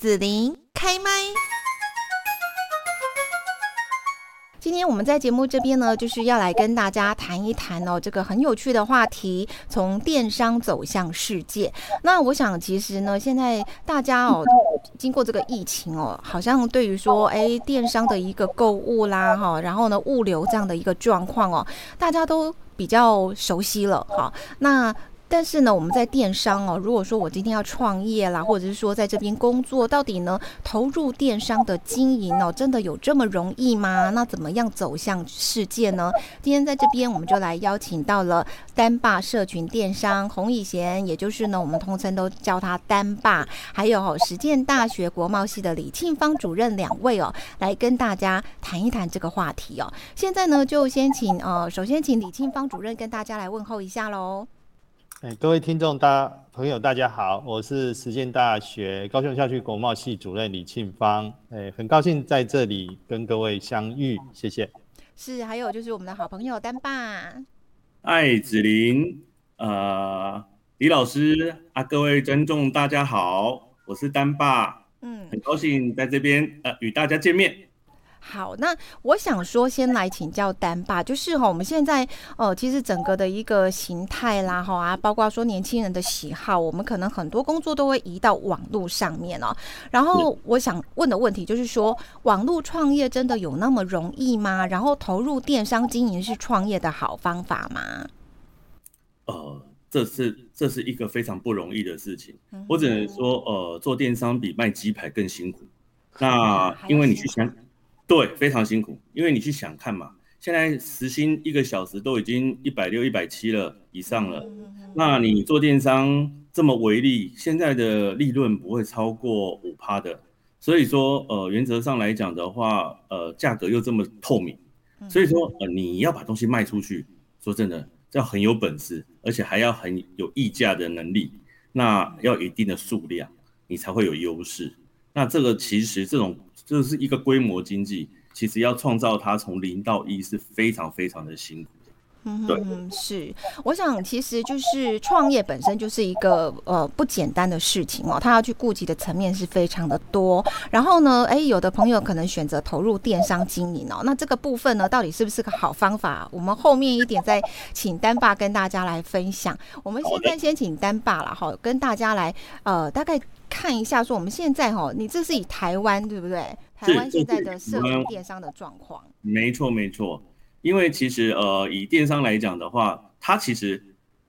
紫琳开麦。今天我们在节目这边呢，就是要来跟大家谈一谈哦，这个很有趣的话题，从电商走向世界。那我想，其实呢，现在大家哦，经过这个疫情哦，好像对于说，哎，电商的一个购物啦，哈，然后呢，物流这样的一个状况哦，大家都比较熟悉了，哈。那但是呢，我们在电商哦，如果说我今天要创业啦，或者是说在这边工作，到底呢投入电商的经营哦，真的有这么容易吗？那怎么样走向世界呢？今天在这边，我们就来邀请到了单霸社群电商洪以贤，也就是呢我们通称都叫他单霸，还有实践大学国贸系的李庆芳主任两位哦，来跟大家谈一谈这个话题哦。现在呢，就先请呃，首先请李庆芳主任跟大家来问候一下喽。哎，各位听众、大朋友，大家好，我是实践大学高雄校区国贸系主任李庆芳。哎，很高兴在这里跟各位相遇，谢谢。是，还有就是我们的好朋友丹爸。艾，子琳，呃，李老师啊，各位观众大家好，我是丹爸。嗯，很高兴在这边呃与大家见面。好，那我想说，先来请教丹爸，就是哈，我们现在呃，其实整个的一个形态啦，哈啊，包括说年轻人的喜好，我们可能很多工作都会移到网络上面哦。然后我想问的问题就是说，网络创业真的有那么容易吗？然后投入电商经营是创业的好方法吗？呃，这是这是一个非常不容易的事情。我只能说，呃，做电商比卖鸡排更辛苦。那因为你去想。对，非常辛苦，因为你去想看嘛，现在时薪一个小时都已经一百六、一百七了以上了，那你做电商这么为例，现在的利润不会超过五趴的，所以说，呃，原则上来讲的话，呃，价格又这么透明，所以说，呃，你要把东西卖出去，说真的，要很有本事，而且还要很有议价的能力，那要一定的数量，你才会有优势。那这个其实这种就是一个规模经济，其实要创造它从零到一是非常非常的辛苦。嗯，对，是，我想其实就是创业本身就是一个呃不简单的事情哦，他要去顾及的层面是非常的多。然后呢，哎，有的朋友可能选择投入电商经营哦，那这个部分呢，到底是不是个好方法？我们后面一点再请丹爸跟大家来分享。我们现在先请丹爸了哈，跟大家来呃大概看一下，说我们现在哈，你这是以台湾对不对？台湾现在的社群电商的状况。没错，没错。因为其实呃，以电商来讲的话，它其实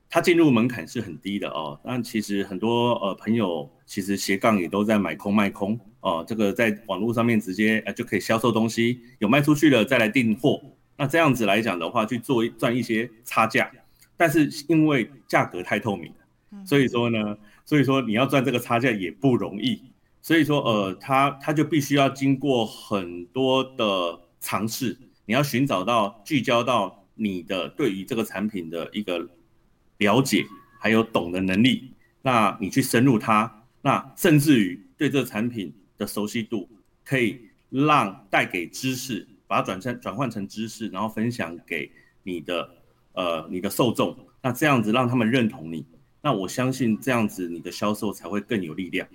它进入门槛是很低的哦。但其实很多呃朋友其实斜杠也都在买空卖空哦，这个在网络上面直接呃就可以销售东西，有卖出去了再来订货。那这样子来讲的话，去做赚一些差价，但是因为价格太透明了，所以说呢，所以说你要赚这个差价也不容易。所以说呃，他他就必须要经过很多的尝试。你要寻找到聚焦到你的对于这个产品的一个了解，还有懂的能力，那你去深入它，那甚至于对这个产品的熟悉度，可以让带给知识，把它转成转换成知识，然后分享给你的呃你的受众，那这样子让他们认同你，那我相信这样子你的销售才会更有力量。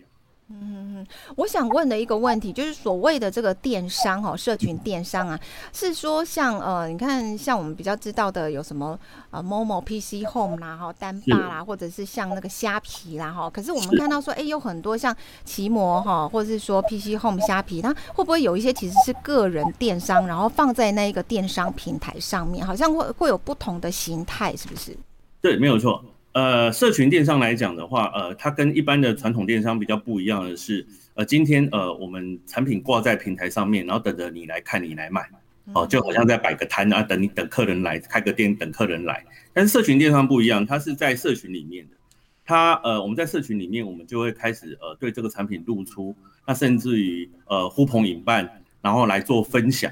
嗯，我想问的一个问题就是所谓的这个电商哈，社群电商啊，是说像呃，你看像我们比较知道的有什么呃，某某 PC Home 啦，哈，单霸啦，或者是像那个虾皮啦，哈，可是我们看到说，哎，有很多像奇摩哈，或者是说 PC Home 虾皮，它会不会有一些其实是个人电商，然后放在那一个电商平台上面，好像会会有不同的形态，是不是？对，没有错。呃，社群电商来讲的话，呃，它跟一般的传统电商比较不一样的是，呃，今天呃，我们产品挂在平台上面，然后等着你来看，你来买，哦，就好像在摆个摊啊，等你等客人来开个店，等客人来。但是社群电商不一样，它是在社群里面的，它呃，我们在社群里面，我们就会开始呃，对这个产品露出，那甚至于呃，呼朋引伴，然后来做分享。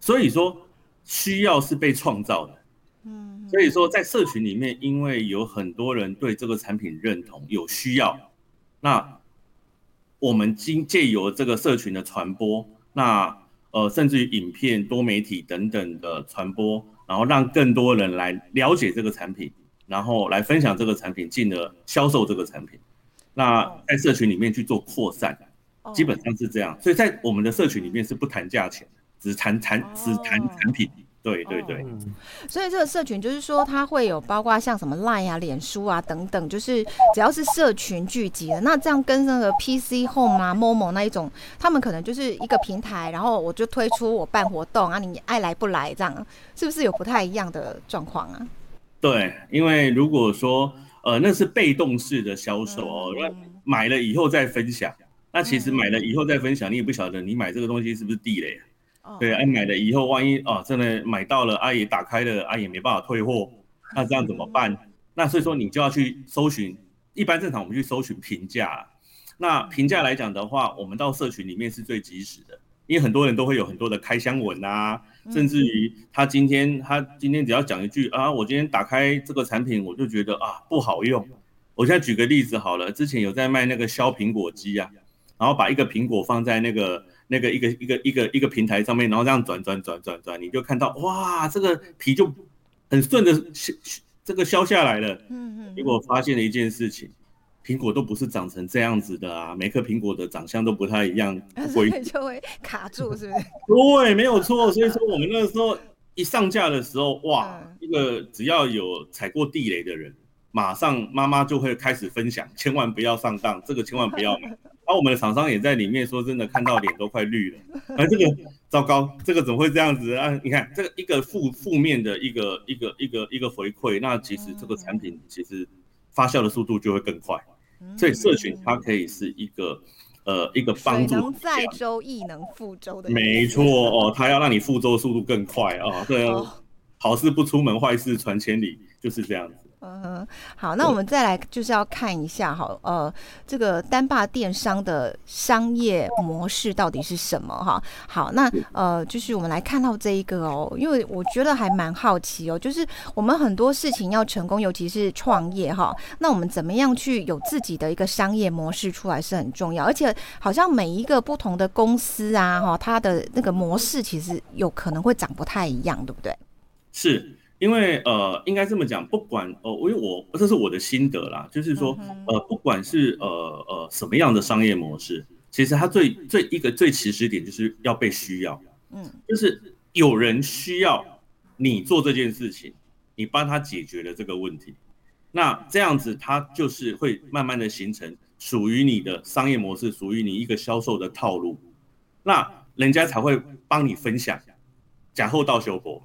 所以说，需要是被创造的。嗯，所以说在社群里面，因为有很多人对这个产品认同，有需要，那我们经借由这个社群的传播，那呃甚至于影片、多媒体等等的传播，然后让更多人来了解这个产品，然后来分享这个产品，进而销售这个产品。那在社群里面去做扩散，基本上是这样。所以在我们的社群里面是不谈价钱，只谈产只谈产品。对对对，所以这个社群就是说，它会有包括像什么 Line 啊、脸书啊等等，就是只要是社群聚集的，那这样跟那个 PC Home 啊、Momo 那一种，他们可能就是一个平台，然后我就推出我办活动啊，你爱来不来这样，是不是有不太一样的状况啊？对，因为如果说呃那是被动式的销售哦，那买了以后再分享，那其实买了以后再分享，你也不晓得你买这个东西是不是地雷。对，哎，买了以后，万一哦，真的买到了，阿姨打开了，阿姨没办法退货，那这样怎么办？那所以说你就要去搜寻，一般正常我们去搜寻评价。那评价来讲的话，我们到社群里面是最及时的，因为很多人都会有很多的开箱文啊，甚至于他今天他今天只要讲一句啊，我今天打开这个产品，我就觉得啊不好用。我现在举个例子好了，之前有在卖那个削苹果机啊，然后把一个苹果放在那个。那个一个一个一个一个平台上面，然后这样转转转转转，你就看到哇，这个皮就很顺的削这个削下来了。嗯嗯。结果发现了一件事情，苹果都不是长成这样子的啊，每颗苹果的长相都不太一样，所以 就会卡住，是不是？对，没有错。所以说我们那个时候一上架的时候，哇，一个只要有踩过地雷的人，马上妈妈就会开始分享，千万不要上当，这个千万不要买。而我们的厂商也在里面，说真的，看到脸都快绿了。而这个糟糕，这个怎么会这样子啊？你看这个一个负负面的一个一个一个一个回馈，那其实这个产品其实发酵的速度就会更快。所以社群它可以是一个呃一个帮助。能载舟亦能覆舟的。没错哦，它要让你覆舟速度更快啊。对，好事不出门，坏事传千里，就是这样子。嗯，好，那我们再来就是要看一下哈，呃，这个单霸电商的商业模式到底是什么哈？好，那呃，就是我们来看到这一个哦，因为我觉得还蛮好奇哦，就是我们很多事情要成功，尤其是创业哈，那我们怎么样去有自己的一个商业模式出来是很重要，而且好像每一个不同的公司啊哈，它的那个模式其实有可能会长不太一样，对不对？是。因为呃，应该这么讲，不管呃，因为我这是我的心得啦，就是说呃，不管是呃呃什么样的商业模式，其实它最最一个最起始点就是要被需要，嗯，就是有人需要你做这件事情，你帮他解决了这个问题，那这样子它就是会慢慢的形成属于你的商业模式，属于你一个销售的套路，那人家才会帮你分享，假后到修博。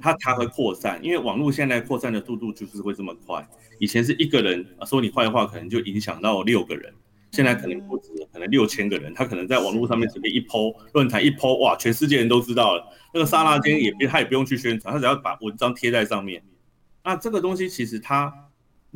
它才会扩散，因为网络现在扩散的速度就是会这么快。以前是一个人说你坏话，可能就影响到六个人，现在可能不止，可能六千个人。他可能在网络上面随便一抛，论坛一抛，哇，全世界人都知道了。那个沙拉间也他也不用去宣传，他只要把文章贴在上面。那这个东西其实它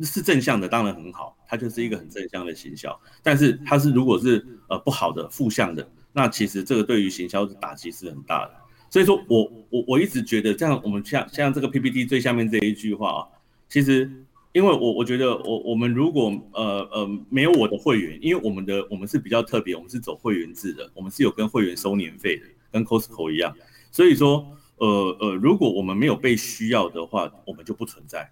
是正向的，当然很好，它就是一个很正向的行销。但是它是如果是呃不好的负向的，那其实这个对于行销的打击是很大的。所以说我我我一直觉得这样，我们像像这个 PPT 最下面这一句话啊，其实因为我我觉得我我们如果呃呃没有我的会员，因为我们的我们是比较特别，我们是走会员制的，我们是有跟会员收年费的，跟 Costco 一样。所以说呃呃，如果我们没有被需要的话，我们就不存在，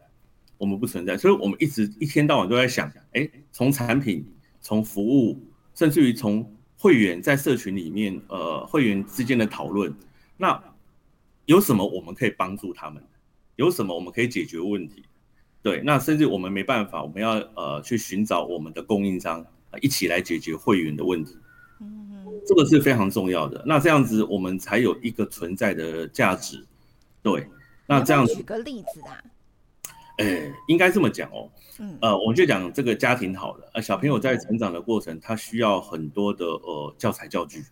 我们不存在。所以我们一直一天到晚都在想，哎，从产品、从服务，甚至于从会员在社群里面，呃，会员之间的讨论。那有什么我们可以帮助他们？有什么我们可以解决问题？对，那甚至我们没办法，我们要呃去寻找我们的供应商，一起来解决会员的问题。嗯，这个是非常重要的。那这样子我们才有一个存在的价值。对，那这样举个例子啊？哎，应该这么讲哦。嗯，呃，我就讲这个家庭好了。呃，小朋友在成长的过程，他需要很多的呃教材教具。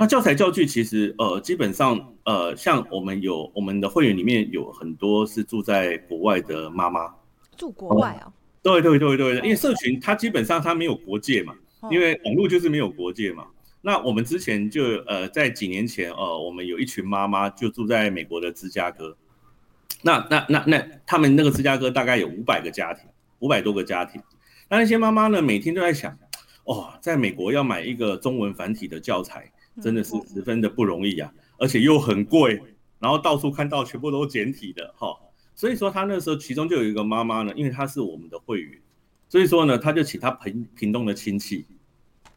那教材教具其实，呃，基本上，呃，像我们有我们的会员里面有很多是住在国外的妈妈，住国外啊？对对对对因为社群它基本上它没有国界嘛，因为网络就是没有国界嘛。那我们之前就，呃，在几年前，呃，我们有一群妈妈就住在美国的芝加哥，那那那那他们那个芝加哥大概有五百个家庭，五百多个家庭，那那些妈妈呢，每天都在想，哦，在美国要买一个中文繁体的教材。真的是十分的不容易啊，而且又很贵，然后到处看到全部都简体的哈，所以说他那时候其中就有一个妈妈呢，因为她是我们的会员，所以说呢，他就请他平平东的亲戚，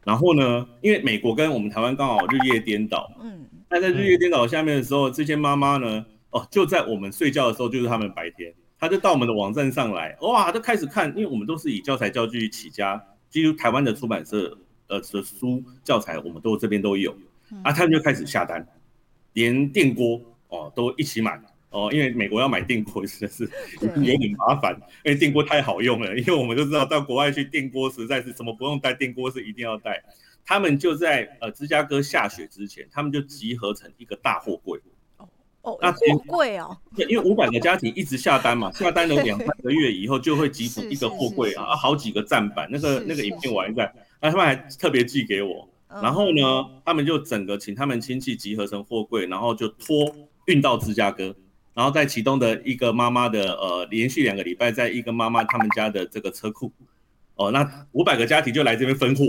然后呢，因为美国跟我们台湾刚好日夜颠倒，嗯，那在日夜颠倒下面的时候，这些妈妈呢，哦，就在我们睡觉的时候，就是他们白天，他就到我们的网站上来，哇，就开始看，因为我们都是以教材教具起家，几乎台湾的出版社呃的书教材，我们都这边都有，啊，他们就开始下单，连电锅哦都一起买。哦，因为美国要买电锅真的是 有点麻烦，因为电锅太好用了。因为我们都知道到国外去电锅实在是什么不用带，电锅是一定要带。他们就在呃芝加哥下雪之前，他们就集合成一个大货柜。哦哦，那货柜哦。对，因为五百个家庭一直下单嘛，下单了两三个月以后，就会集成一个货柜啊，好几个站板。那个那个影片我还在，那他们还特别寄给我。然后呢，他们就整个请他们亲戚集合成货柜，然后就拖运到芝加哥。然后在启动的一个妈妈的呃，连续两个礼拜，在一个妈妈他们家的这个车库，哦，那五百个家庭就来这边分货，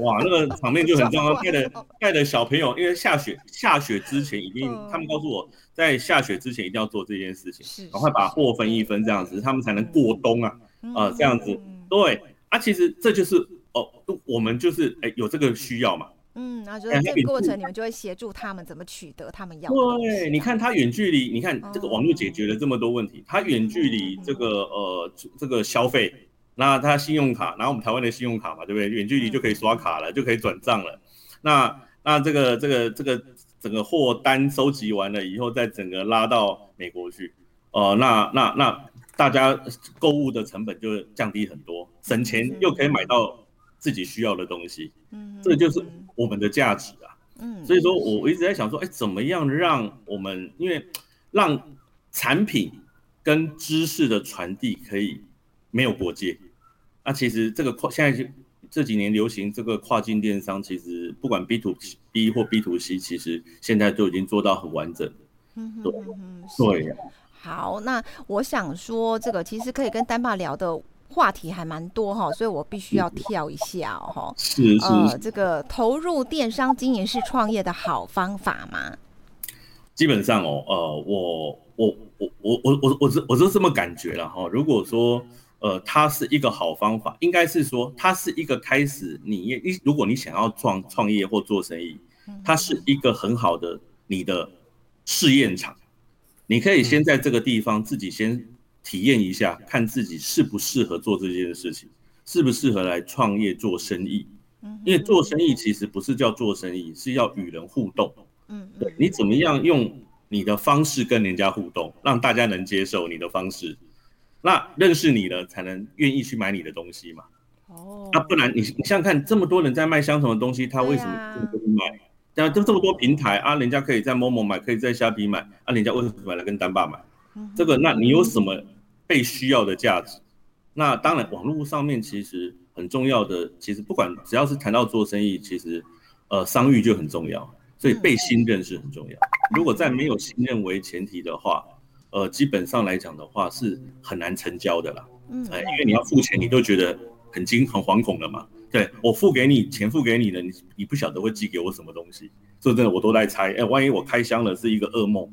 哇，那个场面就很重要。带的带的小朋友，因为下雪下雪之前一定，他们告诉我在下雪之前一定要做这件事情，赶快把货分一分，这样子他们才能过冬啊，啊，这样子，对，啊，其实这就是哦，我们就是哎有这个需要嘛。嗯，然后就在这个过程，你们就会协助他们怎么取得他们要的。对，你看他远距离，你看这个网络解决了这么多问题。他远距离这个呃这个消费，那他信用卡，然后我们台湾的信用卡嘛，对不对？远距离就可以刷卡了，就可以转账了。那那这个这个这个整个货单收集完了以后，再整个拉到美国去，呃，那那那大家购物的成本就降低很多，省钱又可以买到。自己需要的东西，嗯，这就是我们的价值啊，嗯，所以说我我一直在想说，哎，怎么样让我们，因为让产品跟知识的传递可以没有国界，那其实这个跨现在就这几年流行这个跨境电商，其实不管 B to B 或 B to C，其实现在都已经做到很完整，嗯，对，对，好，那我想说这个其实可以跟丹爸聊的。话题还蛮多哈，所以我必须要跳一下哈。是是。呃，这个投入电商经营是创业的好方法吗？基本上哦，呃，我我我我我我我是我是这么感觉了哈。如果说呃，它是一个好方法，应该是说它是一个开始。你你如果你想要创创业或做生意，它是一个很好的你的试验场。你可以先在这个地方自己先。体验一下，看自己适不适合做这件事情，适不适合来创业做生意。嗯，因为做生意其实不是叫做生意，是要与人互动。嗯，对你怎么样用你的方式跟人家互动，让大家能接受你的方式，那认识你了才能愿意去买你的东西嘛。哦，那不然你你想想看，这么多人在卖相同的东西，他为什么不买？但就这么多平台啊，人家可以在某某买，可以在虾皮买，啊，人家为什么买来跟单爸买？这个，那你有什么？被需要的价值，那当然，网络上面其实很重要的，其实不管只要是谈到做生意，其实呃商誉就很重要，所以被信任是很重要。如果在没有信任为前提的话，呃，基本上来讲的话是很难成交的啦。嗯，因为你要付钱，你都觉得很惊很惶恐的嘛。对我付给你钱，付给你的，你你不晓得会寄给我什么东西，说真的，我都在猜。哎，万一我开箱了是一个噩梦，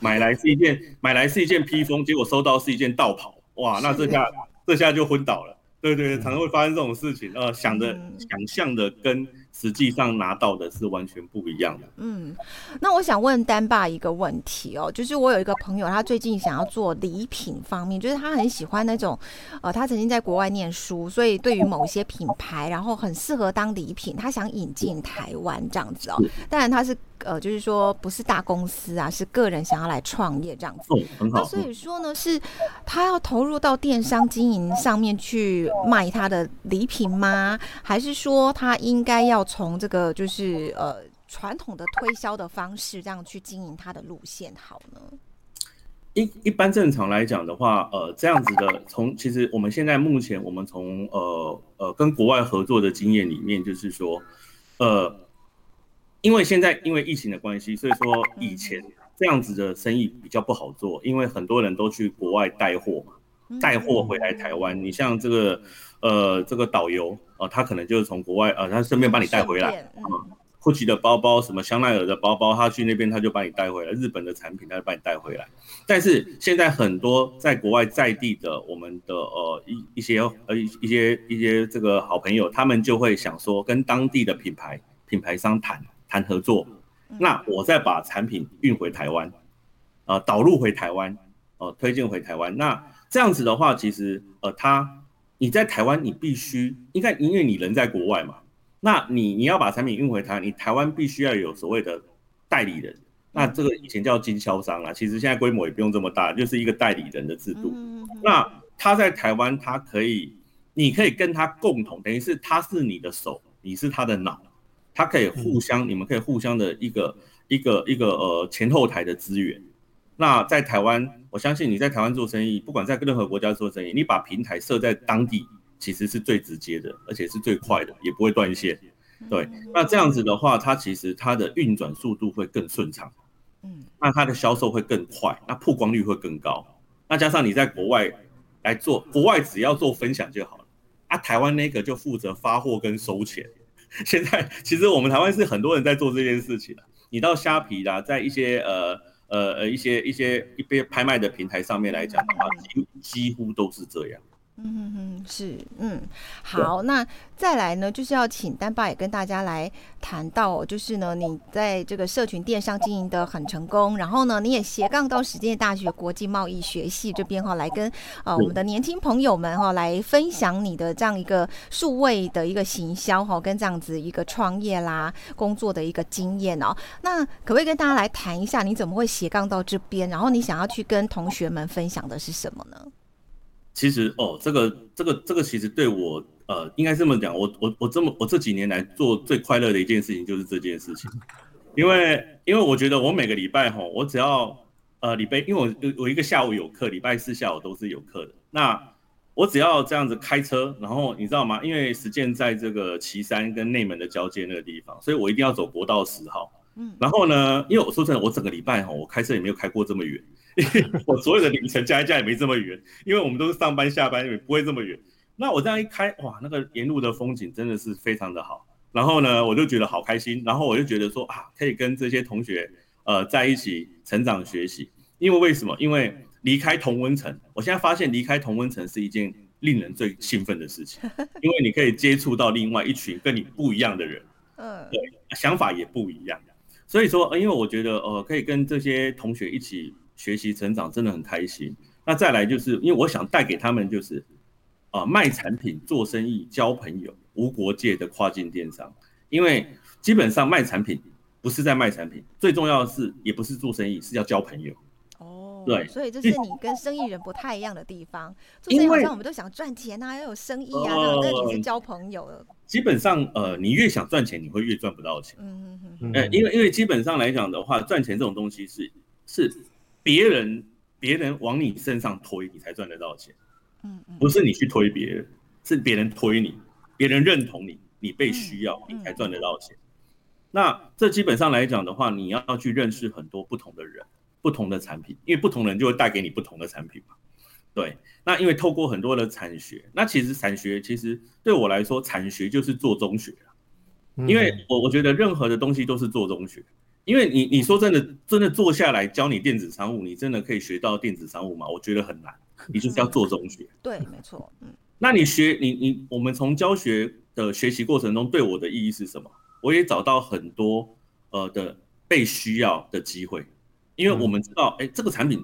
买来是一件买来是一件披风，结果收到是一件道袍，哇，那这下这下就昏倒了。对对，常常会发生这种事情。呃，想的想象的跟。实际上拿到的是完全不一样的。嗯，那我想问丹爸一个问题哦，就是我有一个朋友，他最近想要做礼品方面，就是他很喜欢那种，呃，他曾经在国外念书，所以对于某些品牌，然后很适合当礼品，他想引进台湾这样子哦。当然他是。呃，就是说不是大公司啊，是个人想要来创业这样子。哦，很好。那所以说呢，是他要投入到电商经营上面去卖他的礼品吗？还是说他应该要从这个就是呃传统的推销的方式这样去经营他的路线好呢？一一般正常来讲的话，呃，这样子的从其实我们现在目前我们从呃呃跟国外合作的经验里面，就是说呃。因为现在因为疫情的关系，所以说以前这样子的生意比较不好做，因为很多人都去国外带货嘛，带货回来台湾。你像这个呃这个导游呃，他可能就是从国外呃，他顺便把你带回来，嗯，，GUCCI 的包包，什么香奈儿的包包，他去那边他就把你带回来，日本的产品他就把你带回来。但是现在很多在国外在地的我们的呃一一些呃一些一些这个好朋友，他们就会想说跟当地的品牌品牌商谈谈合作，那我再把产品运回台湾，呃导入回台湾，呃推荐回台湾。那这样子的话，其实呃他你在台湾你必须应该因为你人在国外嘛。那你你要把产品运回台，你台湾必须要有所谓的代理人。那这个以前叫经销商啊，其实现在规模也不用这么大，就是一个代理人的制度。那他在台湾，他可以，你可以跟他共同，等于是他是你的手，你是他的脑，他可以互相，你们可以互相的一个一个一个呃前后台的资源。那在台湾，我相信你在台湾做生意，不管在任何国家做生意，你把平台设在当地。其实是最直接的，而且是最快的，也不会断线。对，那这样子的话，它其实它的运转速度会更顺畅，嗯，那它的销售会更快，那曝光率会更高。那加上你在国外来做，国外只要做分享就好了，啊，台湾那个就负责发货跟收钱。现在其实我们台湾是很多人在做这件事情的。你到虾皮啦，在一些呃呃呃一些一些一些拍卖的平台上面来讲的话，几几乎都是这样。嗯嗯嗯，是嗯好，那再来呢，就是要请丹爸也跟大家来谈到，就是呢，你在这个社群电商经营的很成功，然后呢，你也斜杠到实践大学国际贸易学系这边哈，来跟呃我们的年轻朋友们哈来分享你的这样一个数位的一个行销哈，跟这样子一个创业啦工作的一个经验哦。那可不可以跟大家来谈一下，你怎么会斜杠到这边？然后你想要去跟同学们分享的是什么呢？其实哦，这个这个这个其实对我呃，应该这么讲，我我我这么我这几年来做最快乐的一件事情就是这件事情，因为因为我觉得我每个礼拜哈，我只要呃礼拜，因为我我一个下午有课，礼拜四下午都是有课的，那我只要这样子开车，然后你知道吗？因为实践在这个岐山跟内门的交界那个地方，所以我一定要走国道十号，嗯，然后呢，因为我说真的，我整个礼拜哈，我开车也没有开过这么远。因 为我所有的凌晨加一加也没这么远，因为我们都是上班下班，也不会这么远。那我这样一开，哇，那个沿路的风景真的是非常的好。然后呢，我就觉得好开心。然后我就觉得说啊，可以跟这些同学呃在一起成长学习。因为为什么？因为离开同温层，我现在发现离开同温层是一件令人最兴奋的事情，因为你可以接触到另外一群跟你不一样的人，嗯，对，想法也不一样。所以说，因为我觉得呃，可以跟这些同学一起。学习成长真的很开心。那再来就是因为我想带给他们就是，啊，卖产品、做生意、交朋友、无国界的跨境电商。因为基本上卖产品不是在卖产品，最重要的是也不是做生意，是要交朋友。哦，对，所以这是你跟生意人不太一样的地方。做生意好像我们都想赚钱啊，要有生意啊，那你是交朋友的。基本上，呃，你越想赚钱，你会越赚不到钱。嗯嗯嗯。呃，因为因为基本上来讲的话，赚钱这种东西是是。别人别人往你身上推，你才赚得到钱。嗯嗯，不是你去推别人，是别人推你，别人认同你，你被需要，你才赚得到钱。那这基本上来讲的话，你要去认识很多不同的人，不同的产品，因为不同人就会带给你不同的产品嘛。对，那因为透过很多的产学，那其实产学其实对我来说，产学就是做中学因为我我觉得任何的东西都是做中学。因为你你说真的真的坐下来教你电子商务，你真的可以学到电子商务吗？我觉得很难，你就是要做中学。对，没错，嗯。那你学你你我们从教学的学习过程中对我的意义是什么？我也找到很多呃的被需要的机会，因为我们知道，哎，这个产品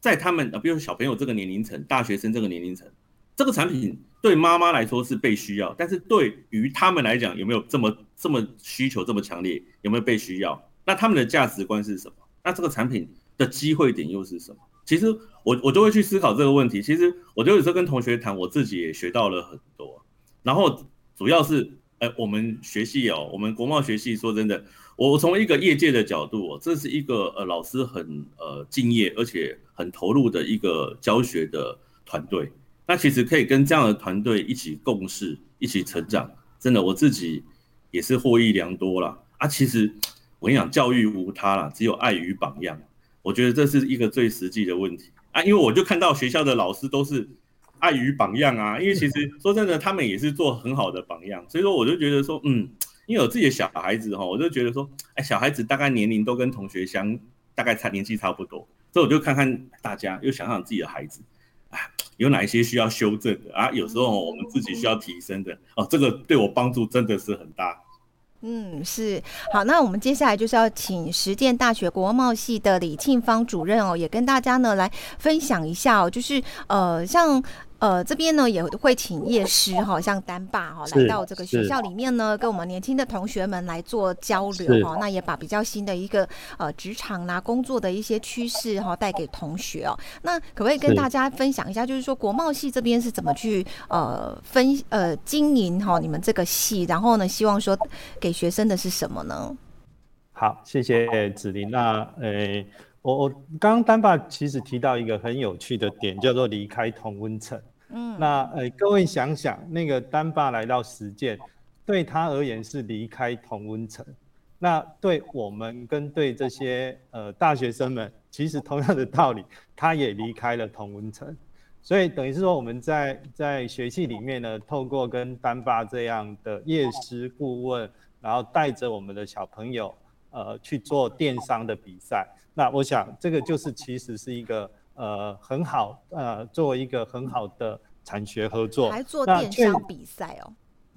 在他们啊，比如说小朋友这个年龄层、大学生这个年龄层，这个产品对妈妈来说是被需要，但是对于他们来讲，有没有这么这么需求这么强烈？有没有被需要？那他们的价值观是什么？那这个产品的机会点又是什么？其实我我都会去思考这个问题。其实我就有时候跟同学谈，我自己也学到了很多。然后主要是，哎，我们学系哦，我们国贸学系，说真的，我从一个业界的角度，这是一个呃老师很呃敬业而且很投入的一个教学的团队。那其实可以跟这样的团队一起共事，一起成长，真的我自己也是获益良多啦啊。其实。我跟你讲，教育无他啦，只有爱与榜样。我觉得这是一个最实际的问题啊，因为我就看到学校的老师都是爱与榜样啊。因为其实说真的，他们也是做很好的榜样，所以说我就觉得说，嗯，因为有自己的小孩子哈，我就觉得说，哎，小孩子大概年龄都跟同学相大概差年纪差不多，所以我就看看大家，又想想自己的孩子，啊，有哪一些需要修正的啊？有时候我们自己需要提升的哦，这个对我帮助真的是很大。嗯，是好，那我们接下来就是要请实践大学国贸系的李庆芳主任哦，也跟大家呢来分享一下哦，就是呃，像。呃，这边呢也会请业师哈，像丹爸哈来到这个学校里面呢，跟我们年轻的同学们来做交流哈。那也把比较新的一个呃职场啦、工作的一些趋势哈带给同学哦。那可不可以跟大家分享一下，就是说国贸系这边是怎么去呃分呃经营哈你们这个系，然后呢，希望说给学生的是什么呢？好，谢谢子琳。那呃。我我刚刚丹爸其实提到一个很有趣的点，叫做离开同温层。嗯，那呃各位想想，那个丹爸来到实践，对他而言是离开同温层。那对我们跟对这些呃大学生们，其实同样的道理，他也离开了同温层。所以等于是说，我们在在学系里面呢，透过跟丹爸这样的业师顾问，然后带着我们的小朋友呃去做电商的比赛。那我想，这个就是其实是一个呃很好呃做一个很好的产学合作，还做电商比赛哦。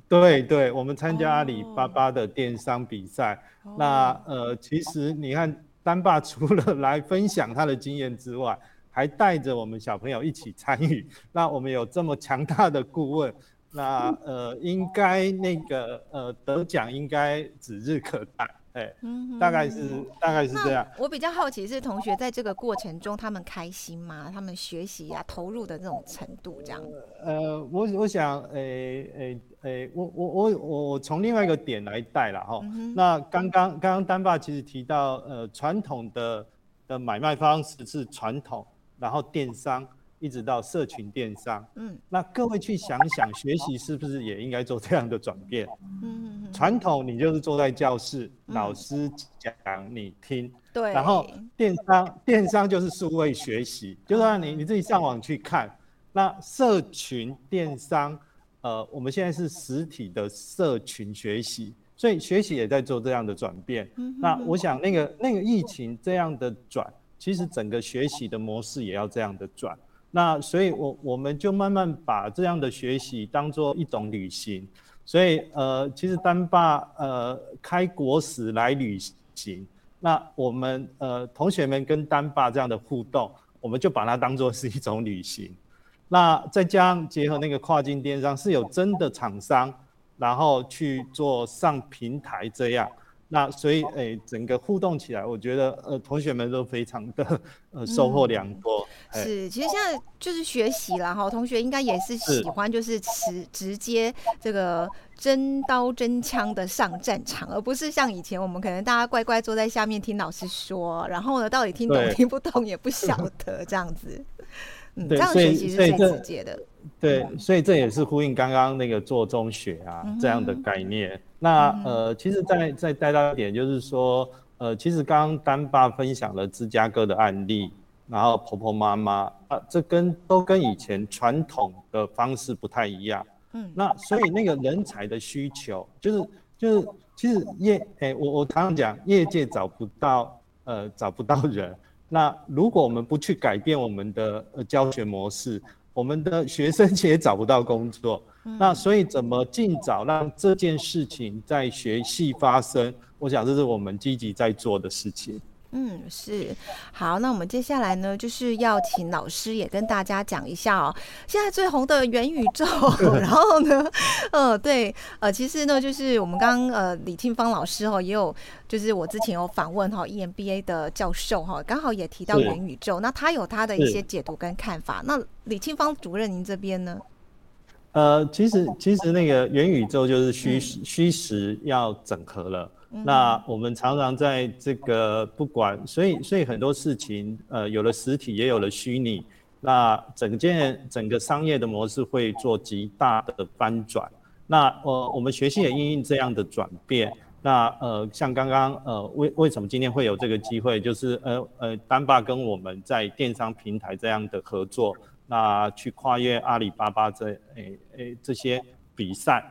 对对，我们参加阿里巴巴的电商比赛。那呃，其实你看，丹爸除了来分享他的经验之外，还带着我们小朋友一起参与。那我们有这么强大的顾问，那呃，应该那个呃得奖应该指日可待。哎，嗯，大概是大概是这样。我比较好奇是同学在这个过程中，他们开心吗？他们学习呀，投入的这种程度，这样。呃，我我想，诶诶诶，我我我我从另外一个点来带了哈。那刚刚刚刚丹爸其实提到，呃，传统的的买卖方式是传统，然后电商。一直到社群电商，嗯，那各位去想想，学习是不是也应该做这样的转变？嗯，传统你就是坐在教室，老师讲你听，对，然后电商电商就是数位学习，就让你你自己上网去看。那社群电商，呃，我们现在是实体的社群学习，所以学习也在做这样的转变。那我想那个那个疫情这样的转，其实整个学习的模式也要这样的转。那所以，我我们就慢慢把这样的学习当做一种旅行。所以，呃，其实丹爸呃开国史来旅行，那我们呃同学们跟丹爸这样的互动，我们就把它当做是一种旅行。那再加上结合那个跨境电商，是有真的厂商，然后去做上平台这样。那所以，诶，整个互动起来，我觉得，呃，同学们都非常的，呃，收获良多。是，其实现在就是学习了哈，同学应该也是喜欢，就是直直接这个真刀真枪的上战场，而不是像以前我们可能大家乖乖坐在下面听老师说，然后呢，到底听懂听不懂也不晓 得这样子。嗯，这样学习是最直接的。对，所以这也是呼应刚刚那个做中学啊这样的概念。那呃，其实再再带到一点，就是说，呃，其实刚刚丹爸分享了芝加哥的案例，然后婆婆妈妈啊，这跟都跟以前传统的方式不太一样。嗯，那所以那个人才的需求，就是就是其实业哎，我我常常讲，业界找不到呃找不到人。那如果我们不去改变我们的呃教学模式，我们的学生也找不到工作。那所以怎么尽早让这件事情在学系发生？我想这是我们积极在做的事情。嗯，是好，那我们接下来呢，就是要请老师也跟大家讲一下哦，现在最红的元宇宙，然后呢，呃，对，呃，其实呢，就是我们刚刚呃李庆芳老师哈，也有就是我之前有访问哈 EMBA 的教授哈，刚好也提到元宇宙，那他有他的一些解读跟看法。那李庆芳主任，您这边呢？呃，其实其实那个元宇宙就是虚实虚实要整合了。那我们常常在这个不管，所以所以很多事情，呃，有了实体，也有了虚拟，那整件整个商业的模式会做极大的翻转。那呃，我们学习也因应这样的转变。那呃，像刚刚呃，为为什么今天会有这个机会，就是呃呃，丹爸跟我们在电商平台这样的合作，那去跨越阿里巴巴这诶诶这些比赛。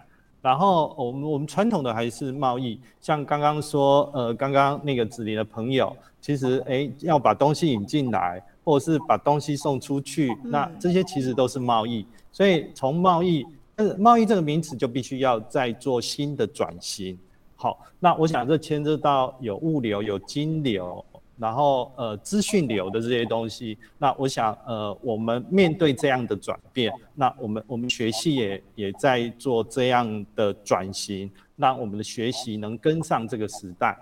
然后我们我们传统的还是贸易，像刚刚说，呃，刚刚那个子林的朋友，其实哎要把东西引进来，或者是把东西送出去，那这些其实都是贸易。所以从贸易，但是，贸易这个名词就必须要再做新的转型。好，那我想这牵涉到有物流、有金流。然后呃，资讯流的这些东西，那我想呃，我们面对这样的转变，那我们我们学系也也在做这样的转型，让我们的学习能跟上这个时代。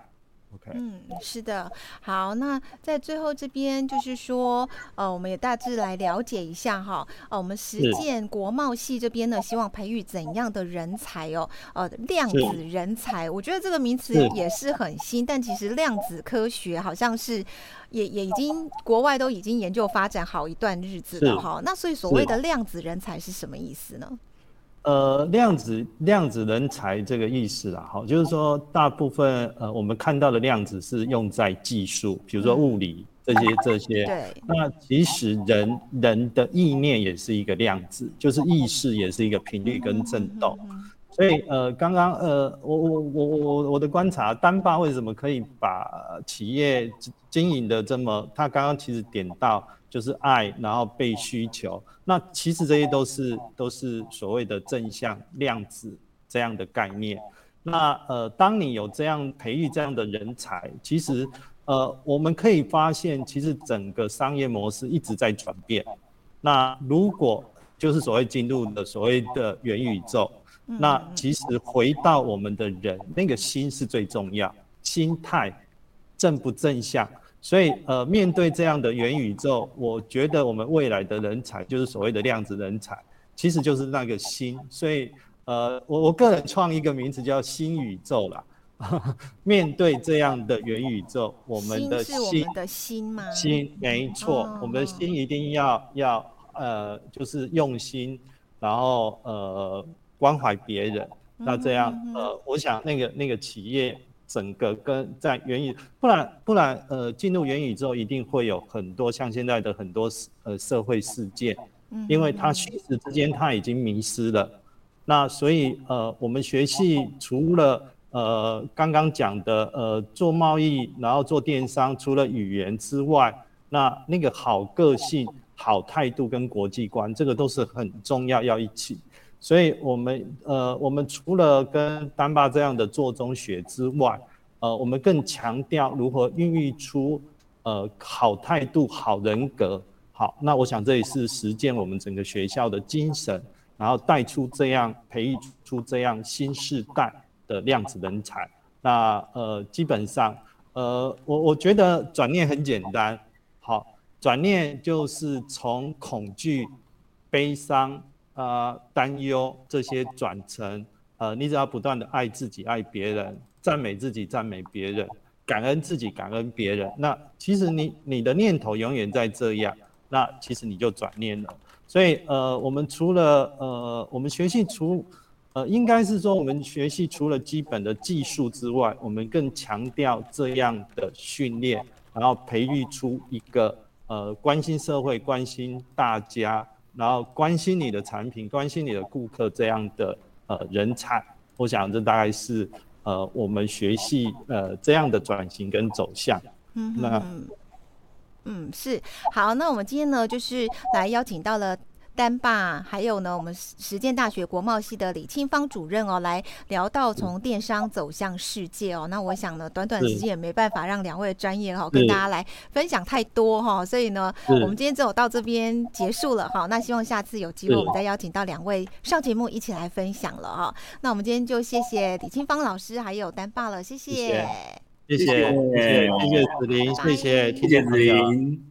嗯，是的，好，那在最后这边就是说，呃，我们也大致来了解一下哈，呃，我们实践国贸系这边呢，希望培育怎样的人才哦？呃，量子人才，我觉得这个名词也是很新，但其实量子科学好像是也也已经国外都已经研究发展好一段日子了哈。那所以所谓的量子人才是什么意思呢？呃，量子量子人才这个意思啊，好，就是说大部分呃我们看到的量子是用在技术，比如说物理这些这些。对。那其实人人的意念也是一个量子，就是意识也是一个频率跟振动。所以呃，刚刚呃，我我我我我的观察，丹爸为什么可以把企业经营的这么，他刚刚其实点到。就是爱，然后被需求，那其实这些都是都是所谓的正向量子这样的概念。那呃，当你有这样培育这样的人才，其实呃，我们可以发现，其实整个商业模式一直在转变。那如果就是所谓进入的所谓的元宇宙，那其实回到我们的人，那个心是最重要，心态正不正向。所以，呃，面对这样的元宇宙，我觉得我们未来的人才就是所谓的量子人才，其实就是那个心。所以，呃，我我个人创一个名字叫新宇宙啦。面对这样的元宇宙，我们的心，我们的心吗？心，没错，我们的心一定要要呃，就是用心，然后呃，关怀别人。那这样，呃，我想那个那个企业。整个跟在元宇，不然不然，呃，进入元宇宙一定会有很多像现在的很多呃社会事件，因为它虚实之间它已经迷失了。那所以呃，我们学系除了呃刚刚讲的呃做贸易，然后做电商，除了语言之外，那那个好个性、好态度跟国际观，这个都是很重要要一起。所以，我们呃，我们除了跟丹爸这样的做中学之外，呃，我们更强调如何孕育出呃好态度、好人格。好，那我想这也是实践我们整个学校的精神，然后带出这样培育出这样新时代的量子人才。那呃，基本上呃，我我觉得转念很简单。好，转念就是从恐惧、悲伤。啊，担忧这些转成，呃，你只要不断的爱自己、爱别人，赞美自己、赞美别人，感恩自己、感恩别人，那其实你你的念头永远在这样，那其实你就转念了。所以，呃，我们除了呃，我们学习除，呃，应该是说我们学习除了基本的技术之外，我们更强调这样的训练，然后培育出一个呃关心社会、关心大家。然后关心你的产品，关心你的顾客这样的呃人才，我想这大概是呃我们学系呃这样的转型跟走向。嗯，那嗯是好，那我们今天呢就是来邀请到了。丹爸，还有呢，我们实践大学国贸系的李清芳主任哦，来聊到从电商走向世界哦。那我想呢，短短时间也没办法让两位专业哈跟大家来分享太多哈，所以呢，我们今天只有到这边结束了哈。那希望下次有机会我们再邀请到两位上节目一起来分享了哈。那我们今天就谢谢李清芳老师还有丹爸了，谢谢，谢谢，谢谢，谢谢子林，谢谢，谢谢子林。